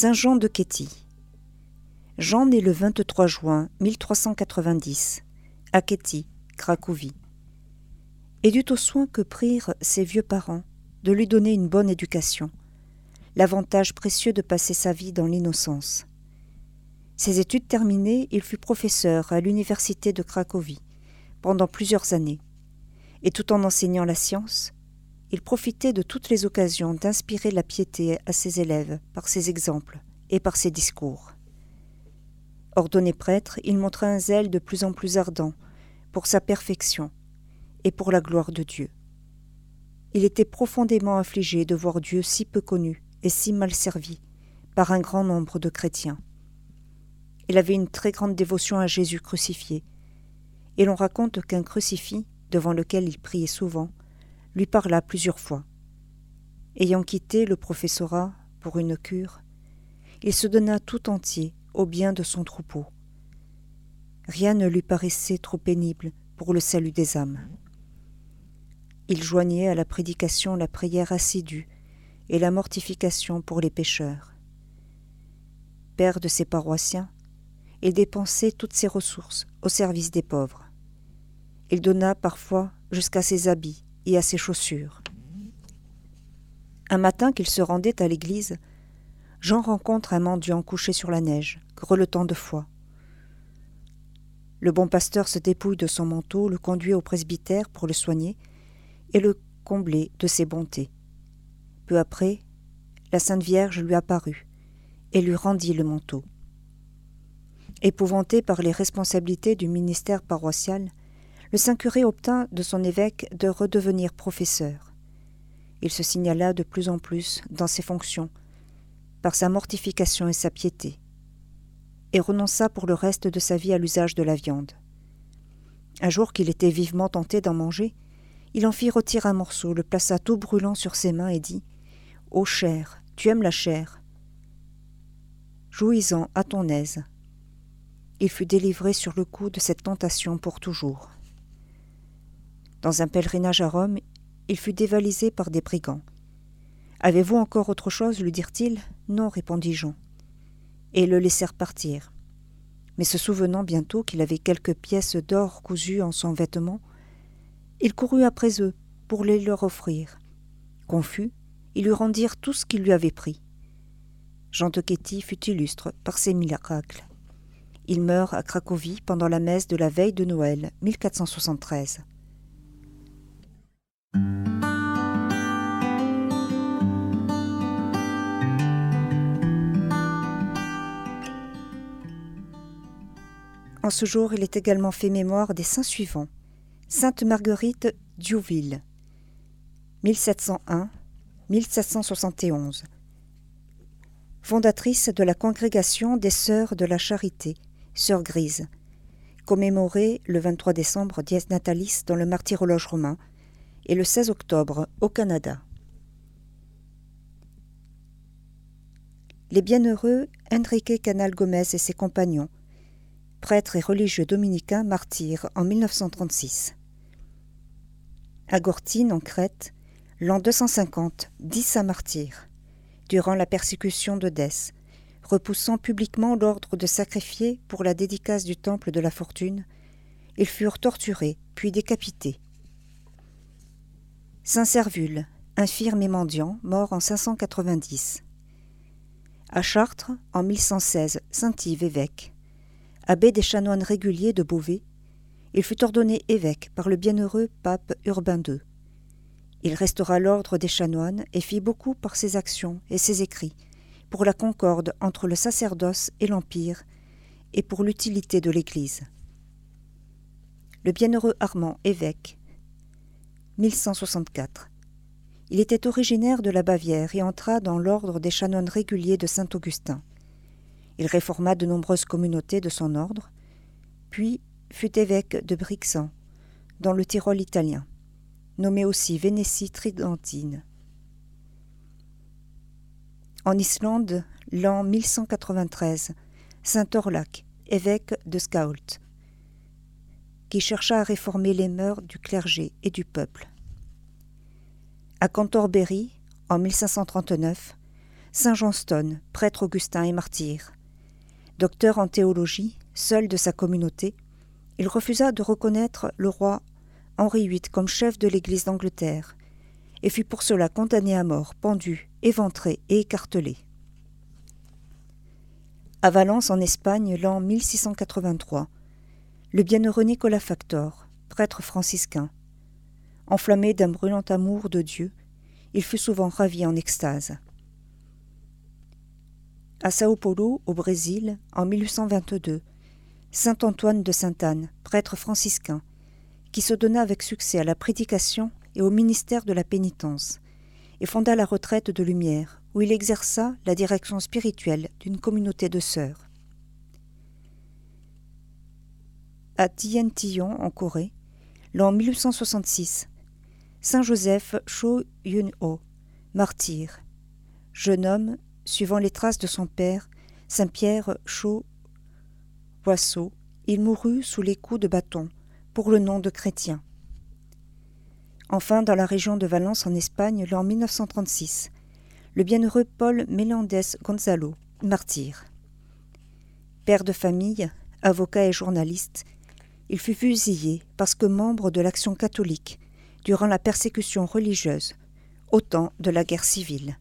Saint Jean de Kéty. Jean naît le 23 juin 1390 à Kéty, Cracovie. Et dut au soin que prirent ses vieux parents de lui donner une bonne éducation, l'avantage précieux de passer sa vie dans l'innocence. Ses études terminées, il fut professeur à l'université de Cracovie pendant plusieurs années, et tout en enseignant la science, il profitait de toutes les occasions d'inspirer la piété à ses élèves par ses exemples et par ses discours. Ordonné prêtre, il montra un zèle de plus en plus ardent pour sa perfection et pour la gloire de Dieu. Il était profondément affligé de voir Dieu si peu connu et si mal servi par un grand nombre de chrétiens. Il avait une très grande dévotion à Jésus crucifié, et l'on raconte qu'un crucifix, devant lequel il priait souvent, lui parla plusieurs fois. Ayant quitté le professorat pour une cure, il se donna tout entier au bien de son troupeau. Rien ne lui paraissait trop pénible pour le salut des âmes. Il joignait à la prédication la prière assidue et la mortification pour les pécheurs. Père de ses paroissiens, il dépensait toutes ses ressources au service des pauvres. Il donna parfois jusqu'à ses habits à ses chaussures. Un matin qu'il se rendait à l'église, Jean rencontre un mendiant couché sur la neige, grelottant de foi. Le bon pasteur se dépouille de son manteau, le conduit au presbytère pour le soigner et le combler de ses bontés. Peu après, la Sainte Vierge lui apparut et lui rendit le manteau. Épouvanté par les responsabilités du ministère paroissial, le Saint-Curé obtint de son évêque de redevenir professeur. Il se signala de plus en plus dans ses fonctions, par sa mortification et sa piété, et renonça pour le reste de sa vie à l'usage de la viande. Un jour qu'il était vivement tenté d'en manger, il en fit retirer un morceau, le plaça tout brûlant sur ses mains et dit Ô chair, tu aimes la chair Jouis-en à ton aise. Il fut délivré sur le coup de cette tentation pour toujours. Dans un pèlerinage à Rome, il fut dévalisé par des brigands. Avez-vous encore autre chose lui dirent-ils? Non, répondit Jean. Et le laissèrent partir. Mais se souvenant bientôt qu'il avait quelques pièces d'or cousues en son vêtement, il courut après eux pour les leur offrir. Confus, ils lui rendirent tout ce qu'ils lui avaient pris. Jean de Ketty fut illustre par ses miracles. Il meurt à Cracovie pendant la messe de la veille de Noël 1473. En ce jour, il est également fait mémoire des saints suivants. Sainte Marguerite d'Youville, 1701-1771. Fondatrice de la congrégation des Sœurs de la Charité, Sœur Grise, commémorée le 23 décembre dies natalis dans le martyrologe romain et le 16 octobre au Canada. Les bienheureux Enrique Canal Gomez et ses compagnons prêtre et religieux dominicain martyr en 1936. À Gortine, en Crète, l'an 250, dix saints martyrs, durant la persécution d'Odès, repoussant publiquement l'ordre de sacrifier pour la dédicace du temple de la fortune, ils furent torturés puis décapités. Saint Servule, infirme et mendiant, mort en 590. À Chartres, en 1116, Saint Yves évêque abbé des chanoines réguliers de Beauvais, il fut ordonné évêque par le bienheureux pape Urbain II. Il restaura l'ordre des chanoines et fit beaucoup par ses actions et ses écrits pour la concorde entre le sacerdoce et l'Empire et pour l'utilité de l'Église. Le bienheureux Armand, évêque, 1164. Il était originaire de la Bavière et entra dans l'ordre des chanoines réguliers de Saint-Augustin. Il réforma de nombreuses communautés de son ordre, puis fut évêque de Brixen, dans le Tyrol italien, nommé aussi Vénétie tridentine. En Islande, l'an 1193, saint Orlac, évêque de Skault, qui chercha à réformer les mœurs du clergé et du peuple. À Canterbury, en 1539, Saint Johnston, prêtre augustin et martyr. Docteur en théologie, seul de sa communauté, il refusa de reconnaître le roi Henri VIII comme chef de l'Église d'Angleterre, et fut pour cela condamné à mort, pendu, éventré et écartelé. À Valence, en Espagne, l'an 1683, le bienheureux Nicolas Factor, prêtre franciscain, enflammé d'un brûlant amour de Dieu, il fut souvent ravi en extase. À Sao Paulo, au Brésil, en 1822, Saint Antoine de Sainte-Anne, prêtre franciscain, qui se donna avec succès à la prédication et au ministère de la pénitence, et fonda la retraite de Lumière, où il exerça la direction spirituelle d'une communauté de sœurs. À Tientillon, en Corée, l'an 1866, Saint Joseph Cho Yun-ho, martyr, jeune homme suivant les traces de son père, Saint Pierre Cho Boisseau, il mourut sous les coups de bâton pour le nom de chrétien. Enfin, dans la région de Valence en Espagne, l'an 1936, le bienheureux Paul Mélandès Gonzalo, martyr. Père de famille, avocat et journaliste, il fut fusillé parce que membre de l'Action catholique durant la persécution religieuse, au temps de la guerre civile.